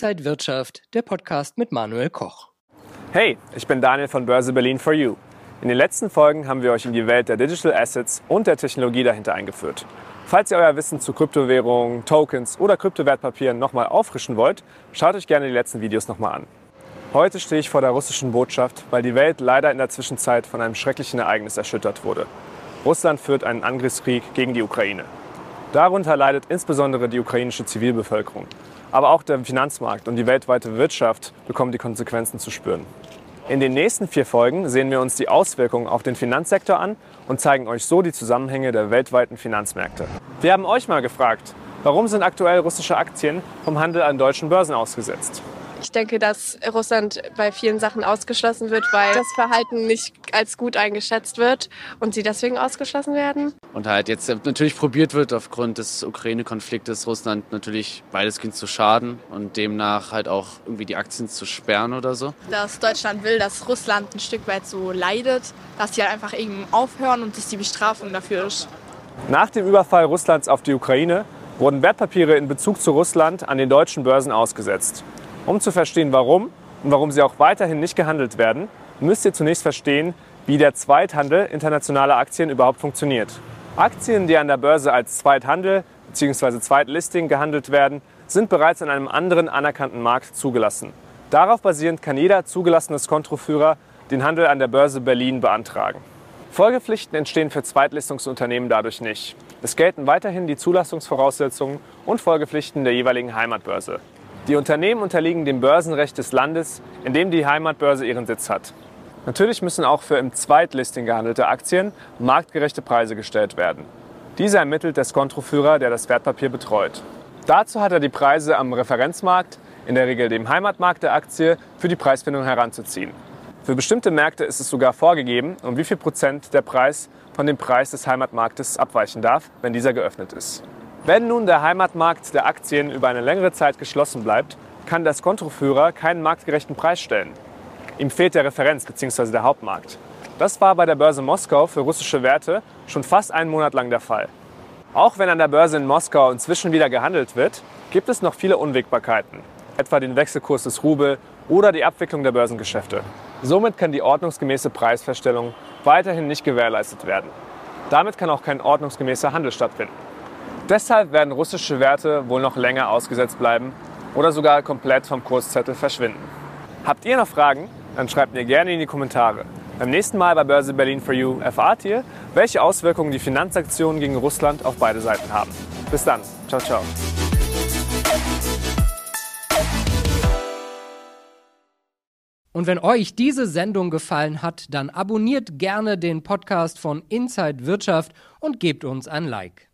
Inside Wirtschaft, der Podcast mit Manuel Koch. Hey, ich bin Daniel von Börse Berlin for You. In den letzten Folgen haben wir euch in die Welt der Digital Assets und der Technologie dahinter eingeführt. Falls ihr euer Wissen zu Kryptowährungen, Tokens oder Kryptowertpapieren nochmal auffrischen wollt, schaut euch gerne die letzten Videos nochmal an. Heute stehe ich vor der russischen Botschaft, weil die Welt leider in der Zwischenzeit von einem schrecklichen Ereignis erschüttert wurde. Russland führt einen Angriffskrieg gegen die Ukraine. Darunter leidet insbesondere die ukrainische Zivilbevölkerung. Aber auch der Finanzmarkt und die weltweite Wirtschaft bekommen die Konsequenzen zu spüren. In den nächsten vier Folgen sehen wir uns die Auswirkungen auf den Finanzsektor an und zeigen euch so die Zusammenhänge der weltweiten Finanzmärkte. Wir haben euch mal gefragt, warum sind aktuell russische Aktien vom Handel an deutschen Börsen ausgesetzt? Ich denke, dass Russland bei vielen Sachen ausgeschlossen wird, weil das Verhalten nicht als gut eingeschätzt wird und sie deswegen ausgeschlossen werden. Und halt jetzt natürlich probiert wird, aufgrund des Ukraine-Konfliktes Russland natürlich weitestgehend zu schaden und demnach halt auch irgendwie die Aktien zu sperren oder so. Dass Deutschland will, dass Russland ein Stück weit so leidet, dass sie halt einfach eben aufhören und dass die Bestrafung dafür ist. Nach dem Überfall Russlands auf die Ukraine wurden Wertpapiere in Bezug zu Russland an den deutschen Börsen ausgesetzt. Um zu verstehen, warum und warum sie auch weiterhin nicht gehandelt werden, müsst ihr zunächst verstehen, wie der Zweithandel internationaler Aktien überhaupt funktioniert. Aktien, die an der Börse als Zweithandel bzw. Zweitlisting gehandelt werden, sind bereits an einem anderen anerkannten Markt zugelassen. Darauf basierend kann jeder zugelassene Kontoführer den Handel an der Börse Berlin beantragen. Folgepflichten entstehen für Zweitlistungsunternehmen dadurch nicht. Es gelten weiterhin die Zulassungsvoraussetzungen und Folgepflichten der jeweiligen Heimatbörse. Die Unternehmen unterliegen dem Börsenrecht des Landes, in dem die Heimatbörse ihren Sitz hat. Natürlich müssen auch für im Zweitlisting gehandelte Aktien marktgerechte Preise gestellt werden. Diese ermittelt der Skontroführer, der das Wertpapier betreut. Dazu hat er die Preise am Referenzmarkt, in der Regel dem Heimatmarkt der Aktie, für die Preisfindung heranzuziehen. Für bestimmte Märkte ist es sogar vorgegeben, um wie viel Prozent der Preis von dem Preis des Heimatmarktes abweichen darf, wenn dieser geöffnet ist. Wenn nun der Heimatmarkt der Aktien über eine längere Zeit geschlossen bleibt, kann der Skontoführer keinen marktgerechten Preis stellen. Ihm fehlt der Referenz bzw. der Hauptmarkt. Das war bei der Börse Moskau für russische Werte schon fast einen Monat lang der Fall. Auch wenn an der Börse in Moskau inzwischen wieder gehandelt wird, gibt es noch viele Unwägbarkeiten, etwa den Wechselkurs des Rubel oder die Abwicklung der Börsengeschäfte. Somit kann die ordnungsgemäße Preisfeststellung weiterhin nicht gewährleistet werden. Damit kann auch kein ordnungsgemäßer Handel stattfinden. Deshalb werden russische Werte wohl noch länger ausgesetzt bleiben oder sogar komplett vom Kurszettel verschwinden. Habt ihr noch Fragen? Dann schreibt mir gerne in die Kommentare. Beim nächsten Mal bei Börse Berlin for You erfahrt ihr, welche Auswirkungen die Finanzaktionen gegen Russland auf beide Seiten haben. Bis dann. Ciao, ciao. Und wenn euch diese Sendung gefallen hat, dann abonniert gerne den Podcast von Inside Wirtschaft und gebt uns ein Like.